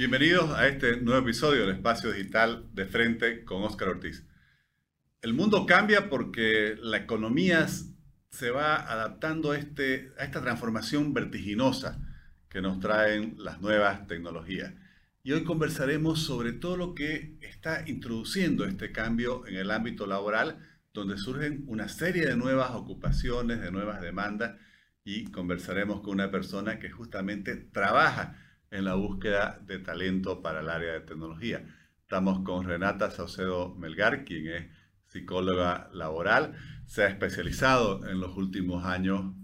Bienvenidos a este nuevo episodio del Espacio Digital de Frente con Óscar Ortiz. El mundo cambia porque la economía se va adaptando a, este, a esta transformación vertiginosa que nos traen las nuevas tecnologías. Y hoy conversaremos sobre todo lo que está introduciendo este cambio en el ámbito laboral, donde surgen una serie de nuevas ocupaciones, de nuevas demandas, y conversaremos con una persona que justamente trabaja en la búsqueda de talento para el área de tecnología. Estamos con Renata Saucedo Melgar, quien es psicóloga laboral, se ha especializado en los últimos años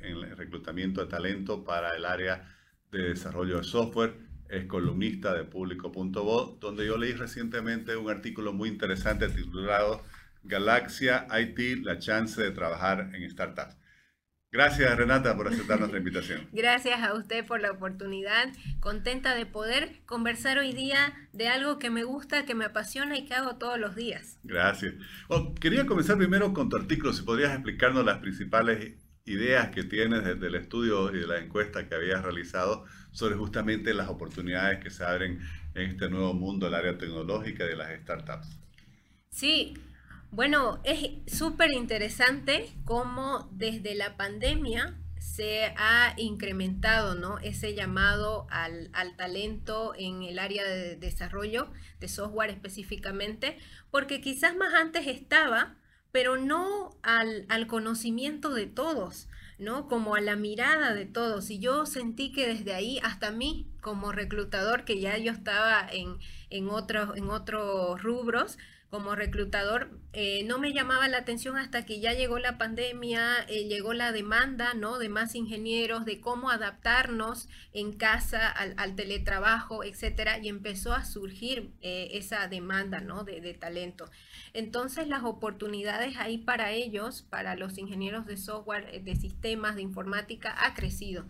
en el reclutamiento de talento para el área de desarrollo de software, es columnista de público.bo, donde yo leí recientemente un artículo muy interesante titulado Galaxia IT, la chance de trabajar en startups. Gracias Renata por aceptar nuestra invitación. Gracias a usted por la oportunidad. Contenta de poder conversar hoy día de algo que me gusta, que me apasiona y que hago todos los días. Gracias. quería comenzar primero con tu artículo. Si podrías explicarnos las principales ideas que tienes desde el estudio y de la encuesta que habías realizado sobre justamente las oportunidades que se abren en este nuevo mundo del área tecnológica de las startups. Sí, bueno, es súper interesante cómo desde la pandemia se ha incrementado ¿no? ese llamado al, talento en el área de desarrollo de software específicamente, porque quizás más antes estaba, pero no al, al, conocimiento de todos, ¿no? Como a la mirada de todos. Y yo sentí que desde ahí, hasta mí, como reclutador, que ya yo estaba en, en, otros, en otros rubros, como reclutador, eh, no me llamaba la atención hasta que ya llegó la pandemia, eh, llegó la demanda ¿no? de más ingenieros, de cómo adaptarnos en casa al, teletrabajo, etcétera, y empezó a surgir eh, esa demanda ¿no? de, talento. Entonces, las oportunidades ahí para ellos, para los ingenieros de software, de sistemas, de informática, ha crecido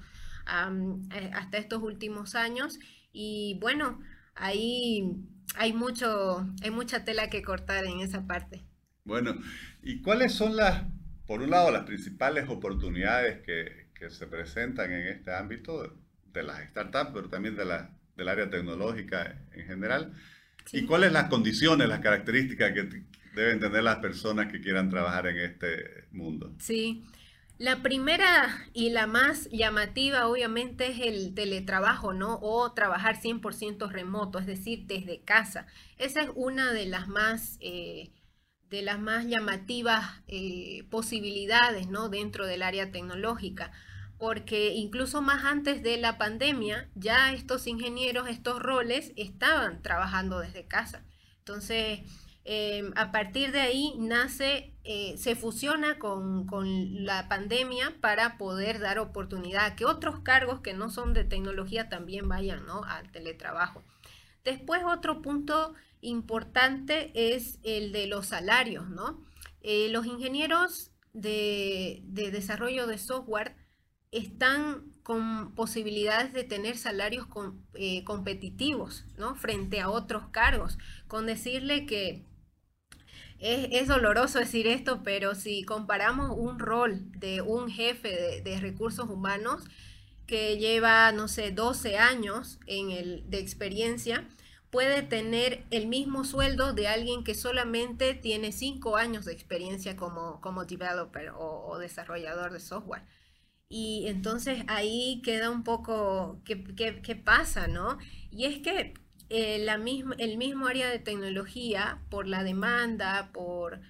hasta estos últimos años. Y bueno, ahí hay mucho, hay mucha tela que cortar en esa parte. Bueno, ¿y cuáles son las, por un lado, las principales oportunidades que, que se presentan en este ámbito de las startups, pero también de la, del área tecnológica en general? ¿Y cuáles las condiciones, las características que deben tener las personas que quieran trabajar en este mundo? Sí, la primera y la más llamativa obviamente es el teletrabajo, ¿no? O trabajar 100% remoto, es decir, desde casa. Esa es una de las más, eh, de las más llamativas eh, posibilidades, ¿no? Dentro del área tecnológica, porque incluso más antes de la pandemia, ya estos ingenieros, estos roles estaban trabajando desde casa. Entonces, Em, a partir de ahí nace, eh, se fusiona con, la pandemia para poder dar oportunidad a que otros cargos que no son de tecnología también vayan al teletrabajo. Después otro punto importante es el de los salarios, ¿no? Eh, los ingenieros de, desarrollo de software están con posibilidades de tener salarios eh, competitivos, ¿no? Frente a otros cargos, con decirle que es, doloroso decir esto, pero si comparamos un rol de un jefe de, recursos humanos que lleva, no sé, 12 años en el, de experiencia, puede tener el mismo sueldo de alguien que solamente tiene 5 años de experiencia como, como developer o, desarrollador de software. Y entonces ahí queda un poco, ¿qué, qué pasa, no? Y es que eh, la el mismo área de tecnología, por la demanda, por,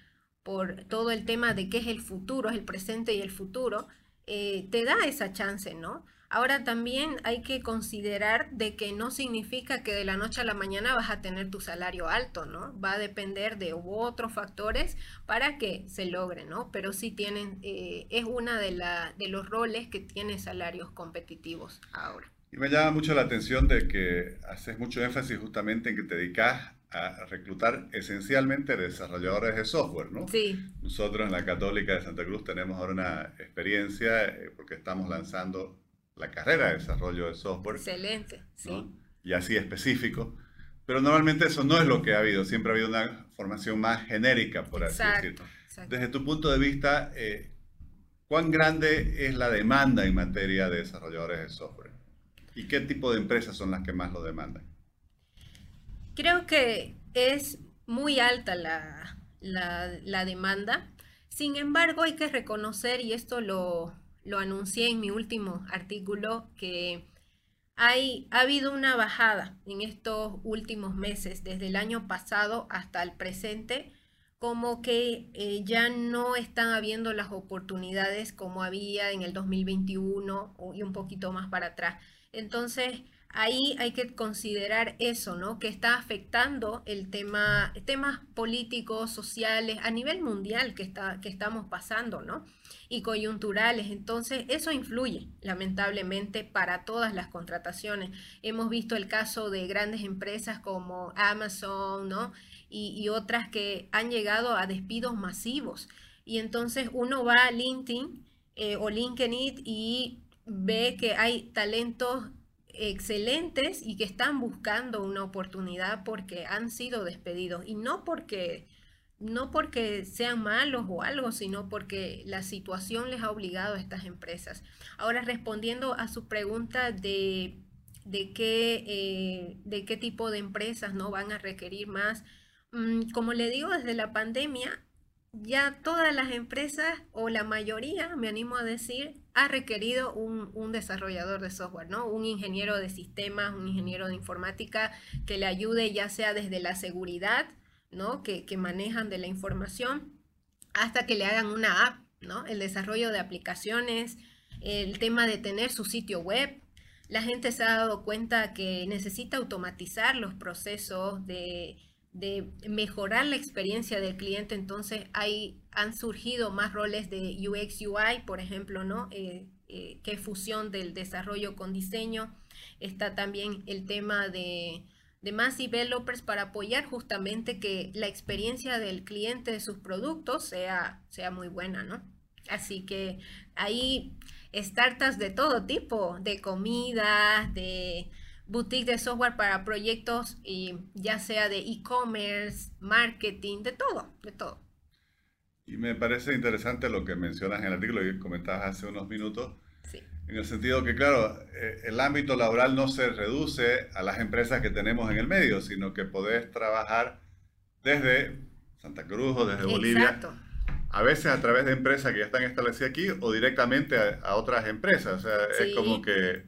por todo el tema de qué es el futuro, el presente y el futuro, eh, te da esa chance, ¿no? Ahora también hay que considerar de que no significa que de la noche a la mañana vas a tener tu salario alto, ¿no? Va a depender de otros factores para que se logre, ¿no? Pero sí tienen, eh, es una de, la, de los roles que tiene salarios competitivos ahora. Y me llama mucho la atención de que haces mucho énfasis justamente en que te dedicas a reclutar esencialmente desarrolladores de software, ¿no? Sí. Nosotros en la Católica de Santa Cruz tenemos ahora una experiencia eh, porque estamos lanzando la carrera de desarrollo de software. Excelente, sí. Y así específico. Pero normalmente eso no es lo que ha habido, siempre ha habido una formación más genérica, por así decirlo. Desde tu punto de vista, eh, ¿cuán grande es la demanda en materia de desarrolladores de software? ¿Y qué tipo de empresas son las que más lo demandan? Creo que es muy alta la, la, demanda. Sin embargo, hay que reconocer, y esto lo, lo anuncié en mi último artículo, que hay, ha habido una bajada en estos últimos meses, desde el año pasado hasta el presente, como que eh, ya no están habiendo las oportunidades como había en el 2021 y un poquito más para atrás. Entonces, ahí hay que considerar eso, ¿no? Que está afectando el tema, temas políticos, sociales, a nivel mundial que, está, que estamos pasando, ¿no? Y coyunturales. Entonces, eso influye, lamentablemente, para todas las contrataciones. Hemos visto el caso de grandes empresas como Amazon, ¿no? Y, otras que han llegado a despidos masivos. Y entonces uno va a LinkedIn eh, o LinkedIn y ve que hay talentos excelentes y que están buscando una oportunidad porque han sido despedidos y no porque no porque sean malos o algo, sino porque la situación les ha obligado a estas empresas. Ahora, respondiendo a su pregunta de, de, qué, eh, de qué tipo de empresas no van a requerir más, como le digo, desde la pandemia ya todas las empresas o la mayoría, me animo a decir, ha requerido un, desarrollador de software, ¿no? Un ingeniero de sistemas, un ingeniero de informática que le ayude ya sea desde la seguridad, ¿no? Que, que manejan de la información, hasta que le hagan una app, ¿no? El desarrollo de aplicaciones, el tema de tener su sitio web. La gente se ha dado cuenta que necesita automatizar los procesos de de mejorar la experiencia del cliente, entonces hay, han surgido más roles de UX UI, por ejemplo, ¿no? Eh, eh, que fusión del desarrollo con diseño. Está también el tema de, de más developers para apoyar justamente que la experiencia del cliente de sus productos sea, sea muy buena, ¿no? Así que hay startups de todo tipo, de comida, de boutique de software para proyectos, y ya sea de e-commerce, marketing, de todo, de todo. Y me parece interesante lo que mencionas en el artículo y comentabas hace unos minutos, sí. en el sentido que, claro, eh, el ámbito laboral no se reduce a las empresas que tenemos en el medio, sino que podés trabajar desde Santa Cruz o desde Bolivia. A veces a través de empresas que ya están establecidas aquí o directamente a, otras empresas. O sea, es como que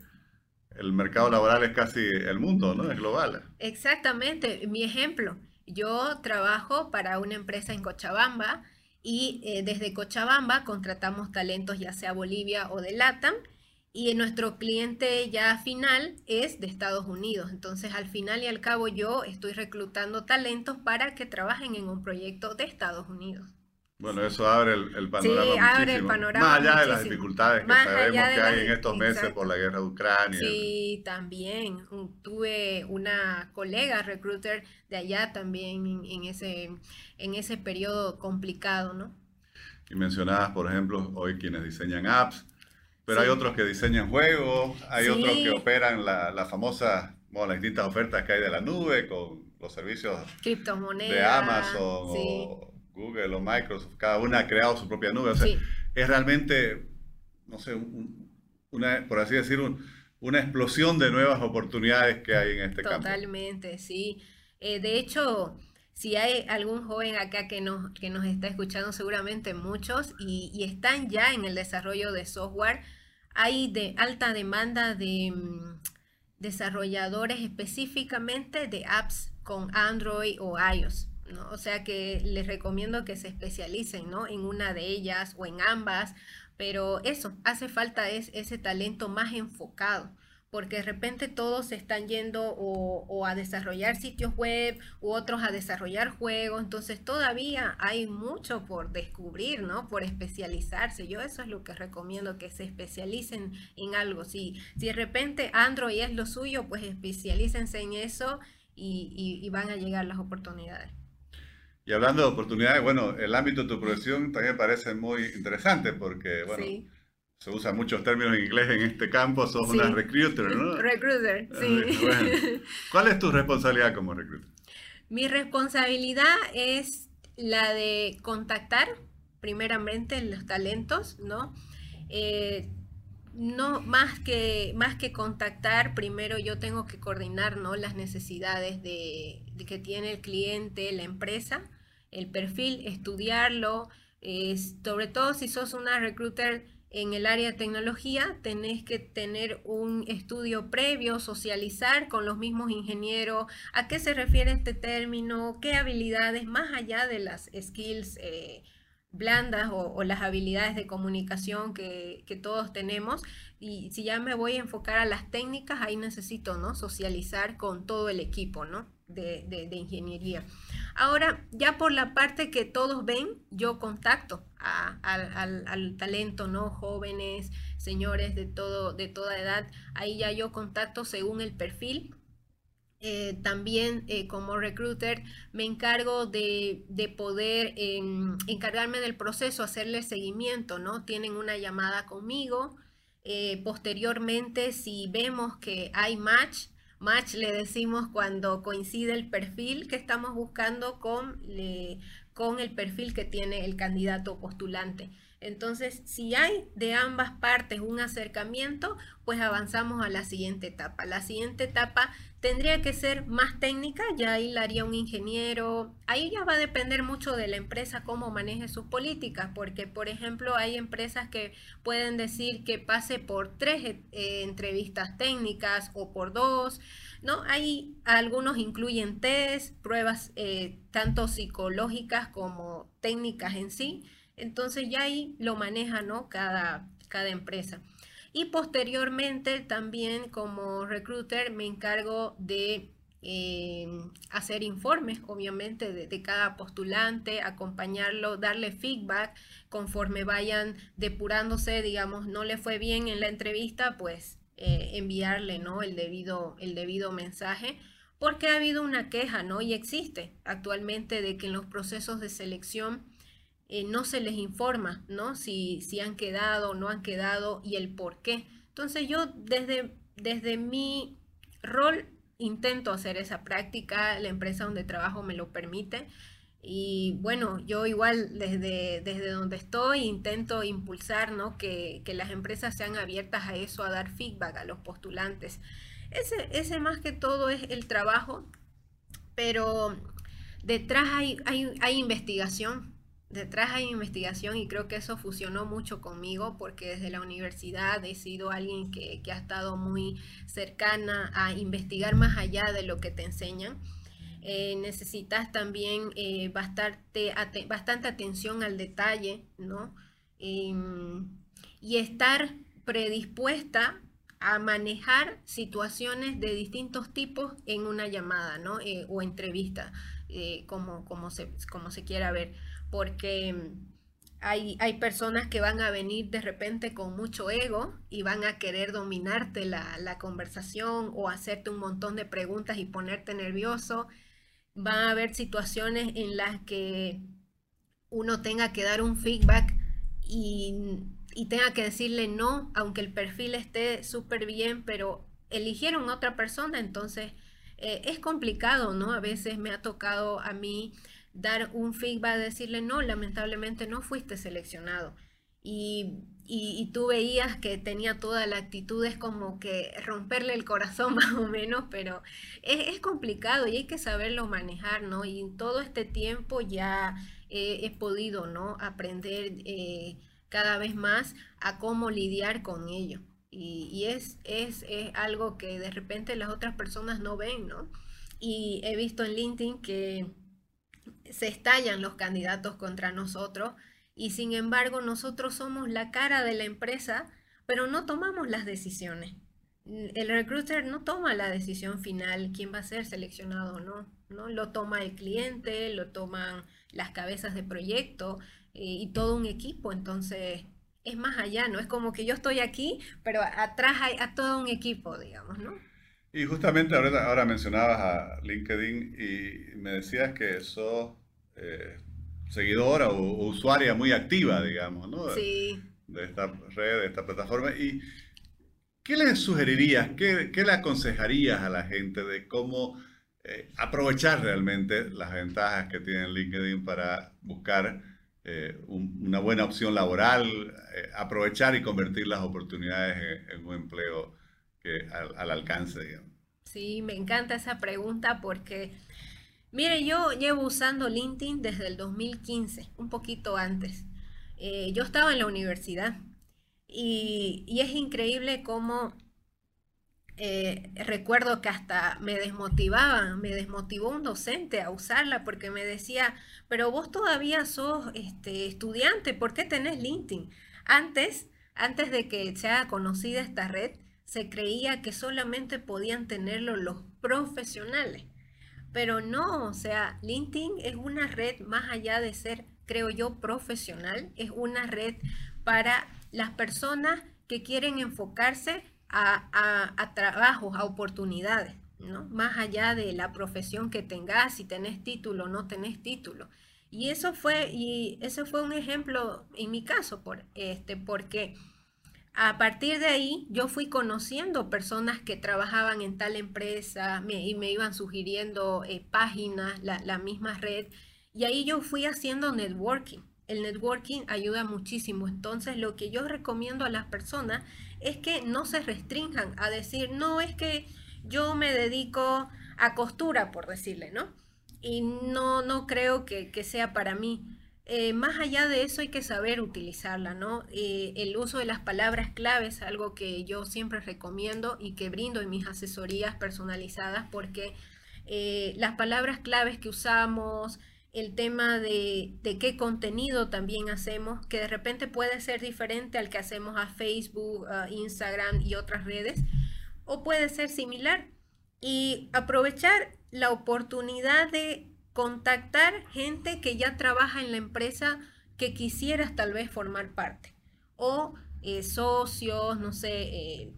el mercado laboral es casi el mundo, ¿no? Es global. Exactamente. Mi ejemplo, yo trabajo para una empresa en Cochabamba y eh, desde Cochabamba contratamos talentos ya sea Bolivia o de LATAM y nuestro cliente ya final es de Estados Unidos. Entonces, al final y al cabo, yo estoy reclutando talentos para que trabajen en un proyecto de Estados Unidos. Bueno, eso abre el, panorama. Sí, abre el panorama. Más allá de las dificultades que sabemos que hay en estos meses por la guerra de Ucrania. Sí, también. Tuve una colega recruiter de allá también en, ese, en ese periodo complicado, ¿no? Y mencionabas, por ejemplo, hoy quienes diseñan apps, pero hay otros que diseñan juegos, hay otros que operan la, la famosa, bueno, las distintas ofertas que hay de la nube con los servicios Criptomonedas, de Amazon o Google o Microsoft, cada una ha creado su propia nube. O sea, es realmente, no sé, una, por así decir, una explosión de nuevas oportunidades que hay en este campo. Totalmente, sí. Eh, de hecho, si hay algún joven acá que nos, que nos está escuchando, seguramente muchos, y, y están ya en el desarrollo de software, hay de alta demanda de mm, desarrolladores específicamente de apps con Android o iOS. O sea que les recomiendo que se especialicen, ¿no? En una de ellas o en ambas, pero eso, hace falta es ese talento más enfocado, porque de repente todos se están yendo o, a desarrollar sitios web u otros a desarrollar juegos, entonces todavía hay mucho por descubrir, ¿no? Por especializarse. Yo eso es lo que recomiendo, que se especialicen en algo. Si, si de repente Android es lo suyo, pues especialícense en eso y van a llegar las oportunidades. Y hablando de oportunidades, bueno, el ámbito de tu profesión también parece muy interesante porque, bueno, se usan muchos términos en inglés en este campo, sos una recruiter, ¿no? Recruiter, ah, sí. ¿Cuál es tu responsabilidad como recruiter? Mi responsabilidad es la de contactar primeramente los talentos, ¿no? Eh, no, más que, más que contactar, primero yo tengo que coordinar ¿no? las necesidades de, que tiene el cliente, la empresa, el perfil, estudiarlo, sobre todo si sos una recruiter en el área de tecnología, tenés que tener un estudio previo, socializar con los mismos ingenieros, a qué se refiere este término, qué habilidades, más allá de las skills. Eh, blandas o, las habilidades de comunicación que, todos tenemos. Y si ya me voy a enfocar a las técnicas, ahí necesito ¿no? socializar con todo el equipo ¿no? de, ingeniería. Ahora, ya por la parte que todos ven, yo contacto al, al, talento, ¿no? Jóvenes, señores de, todo, de toda edad, ahí ya yo contacto según el perfil eh, también eh, como recruiter me encargo de, poder em, encargarme del proceso, hacerle seguimiento, ¿no? Tienen una llamada conmigo. Eh, posteriormente, si vemos que hay match, match le decimos cuando coincide el perfil que estamos buscando con, con el perfil que tiene el candidato postulante. Entonces, si hay de ambas partes un acercamiento, pues avanzamos a la siguiente etapa. La siguiente etapa tendría que ser más técnica, ya ahí la haría un ingeniero. Ahí ya va a depender mucho de la empresa cómo maneje sus políticas, porque por ejemplo hay empresas que pueden decir que pase por tres eh, entrevistas técnicas o por dos, ¿no? Hay algunos incluyen test, pruebas eh, tanto psicológicas como técnicas en sí. Entonces ya ahí lo maneja ¿no? cada, cada empresa. Y posteriormente también como recruiter me encargo de eh, hacer informes, obviamente, de, cada postulante, acompañarlo, darle feedback conforme vayan depurándose, digamos, no le fue bien en la entrevista, pues eh, enviarle ¿no? el, debido, el debido mensaje, porque ha habido una queja, ¿no? Y existe actualmente de que en los procesos de selección eh, no se les informa, ¿no? Si, si han quedado o no han quedado y el por qué. Entonces yo desde, desde mi rol intento hacer esa práctica, la empresa donde trabajo me lo permite. Y bueno, yo igual desde, desde donde estoy intento impulsar ¿no? que, que, las empresas sean abiertas a eso, a dar feedback a los postulantes. Ese, ese más que todo es el trabajo, pero detrás hay, hay, hay investigación, detrás hay investigación y creo que eso fusionó mucho conmigo porque desde la universidad he sido alguien que, ha estado muy cercana a investigar más allá de lo que te enseñan. Eh, necesitas también eh, bastante, bastante atención al detalle, ¿no? Em, y estar predispuesta a manejar situaciones de distintos tipos en una llamada, ¿no? Eh, o entrevista, como, como, se, como se quiera ver porque mm, hay, hay, personas que van a venir de repente con mucho ego y van a querer dominarte la, conversación o hacerte un montón de preguntas y ponerte nervioso. Van a haber situaciones en las que uno tenga que dar un feedback y, tenga que decirle no, aunque el perfil esté súper bien, pero eligieron otra persona, entonces eh, es complicado, ¿no? A veces me ha tocado a mí dar un feedback, decirle, no, lamentablemente no fuiste seleccionado. Y, y, tú veías que tenía toda la actitud, es como que romperle el corazón más o menos, pero es, complicado y hay que saberlo manejar, ¿no? Y en todo este tiempo ya he podido, ¿no? Aprender eh, cada vez más a cómo lidiar con ello. Y, y es, es, es algo que de repente las otras personas no ven, ¿no? Y he visto en LinkedIn que se estallan los candidatos contra nosotros y sin embargo nosotros somos la cara de la empresa, pero no tomamos las decisiones. El recruiter no toma la decisión final, quién va a ser seleccionado o no, no. Lo toma el cliente, lo toman las cabezas de proyecto eh, y todo un equipo. Entonces, es más allá, ¿no? Es como que yo estoy aquí, pero atrás hay a todo un equipo, digamos, ¿no? Y justamente ahora, ahora mencionabas a LinkedIn y me decías que sos eh, seguidora o, usuaria muy activa, digamos, ¿no? Sí. De esta red, de esta plataforma. ¿Y qué le sugerirías, qué, qué, le aconsejarías a la gente de cómo eh, aprovechar realmente las ventajas que tiene LinkedIn para buscar eh, una buena opción laboral, eh, aprovechar y convertir las oportunidades en, un empleo al, alcance, digamos. Sí, me encanta esa pregunta porque, mire, yo llevo usando LinkedIn desde el 2015, un poquito antes. Eh, yo estaba en la universidad y, y es increíble cómo eh, recuerdo que hasta me desmotivaba, me desmotivó un docente a usarla porque me decía, pero vos todavía sos este, estudiante, ¿por qué tenés LinkedIn? Antes, antes de que sea conocida esta red, se creía que solamente podían tenerlo los profesionales, pero no, o sea, LinkedIn es una red más allá de ser, creo yo, profesional, es una red para las personas que quieren enfocarse a, trabajos, a oportunidades, ¿no? Más allá de la profesión que tengas, si tenés título o no tenés título. Y eso fue, y ese fue un ejemplo en mi caso, por, este, porque a partir de ahí yo fui conociendo personas que trabajaban en tal empresa y me iban sugiriendo eh, páginas, la, la misma red, y ahí yo fui haciendo networking. El networking ayuda muchísimo. Entonces, lo que yo recomiendo a las personas es que no se restrinjan a decir, no, es que yo me dedico a costura, por decirle, ¿no? Y no, no creo que, sea para mí. Eh, más allá de eso hay que saber utilizarla, ¿no? Eh, el uso de las palabras claves es algo que yo siempre recomiendo y que brindo en mis asesorías personalizadas porque eh, las palabras claves que usamos, el tema de, qué contenido también hacemos, que de repente puede ser diferente al que hacemos a Facebook, Instagram y otras redes, o puede ser similar. Y aprovechar la oportunidad de contactar gente que ya trabaja en la empresa que quisieras tal vez formar parte. O eh, socios, no sé, eh,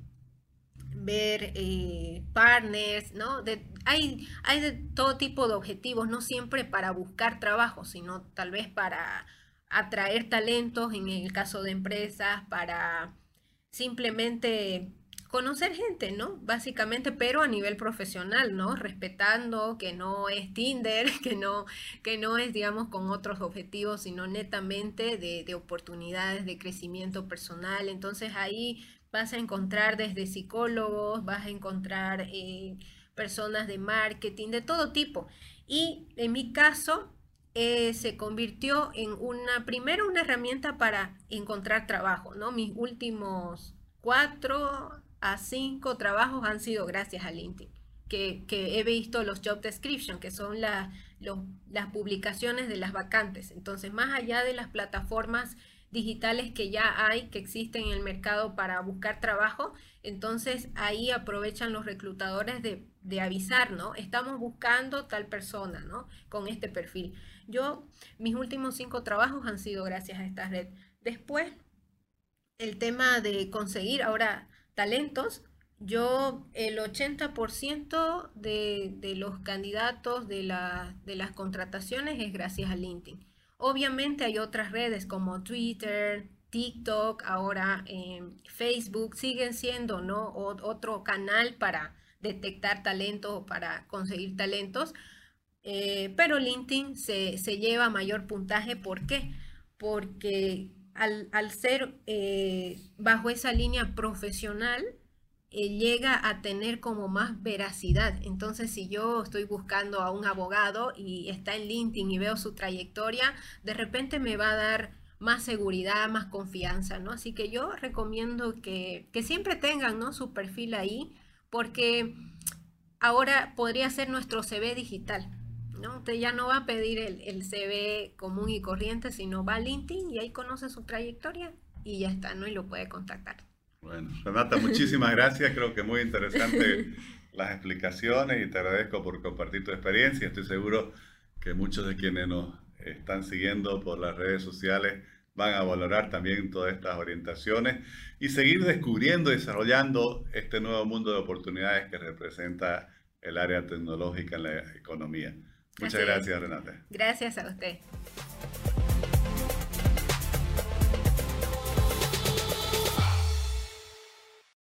ver eh, partners, ¿no? hay, hay de todo tipo de objetivos, no siempre para buscar trabajo, sino tal vez para atraer talentos, en el caso de empresas, para simplemente conocer gente, ¿no? Básicamente, pero a nivel profesional, ¿no? Respetando que no es Tinder, que no, que no es, digamos, con otros objetivos, sino netamente de, de oportunidades de crecimiento personal. Entonces ahí vas a encontrar desde psicólogos, vas a encontrar eh, personas de marketing, de todo tipo. Y en mi caso, eh, se convirtió en una, primero una herramienta para encontrar trabajo, ¿no? Mis últimos cuatro a cinco trabajos han sido gracias a LinkedIn, que, he visto los job description, que son las publicaciones de las vacantes. Entonces, más allá de las plataformas digitales que ya hay, que existen en el mercado para buscar trabajo, entonces ahí aprovechan los reclutadores de, avisar, ¿no? Estamos buscando tal persona, ¿no? Con este perfil. Yo, mis últimos cinco trabajos han sido gracias a esta red. Después, el tema de conseguir ahora talentos, yo el 80% de, de, los candidatos de, de las contrataciones es gracias a LinkedIn. Obviamente hay otras redes como Twitter, TikTok, ahora Facebook, siguen siendo ¿no? otro canal para detectar talentos o para conseguir talentos, eh, pero LinkedIn se, lleva mayor puntaje. ¿Por qué? Porque al, ser eh, bajo esa línea profesional, eh, llega a tener como más veracidad. Entonces, si yo estoy buscando a un abogado y está en LinkedIn y veo su trayectoria, de repente me va a dar más seguridad, más confianza, ¿no? Así que yo recomiendo que, siempre tengan, ¿no? Su perfil ahí, porque ahora podría ser nuestro CV digital, ¿no? Usted ya no va a pedir el, el CV común y corriente, sino va a LinkedIn y ahí conoce su trayectoria y ya está, ¿no? Y lo puede contactar. Bueno, Renata, muchísimas gracias. Creo que muy interesante las explicaciones y te agradezco por compartir tu experiencia. Estoy seguro que muchos de quienes nos están siguiendo por las redes sociales van a valorar también todas estas orientaciones y seguir descubriendo y desarrollando este nuevo mundo de oportunidades que representa el área tecnológica en la economía. Muchas gracias, Renata. Gracias a usted.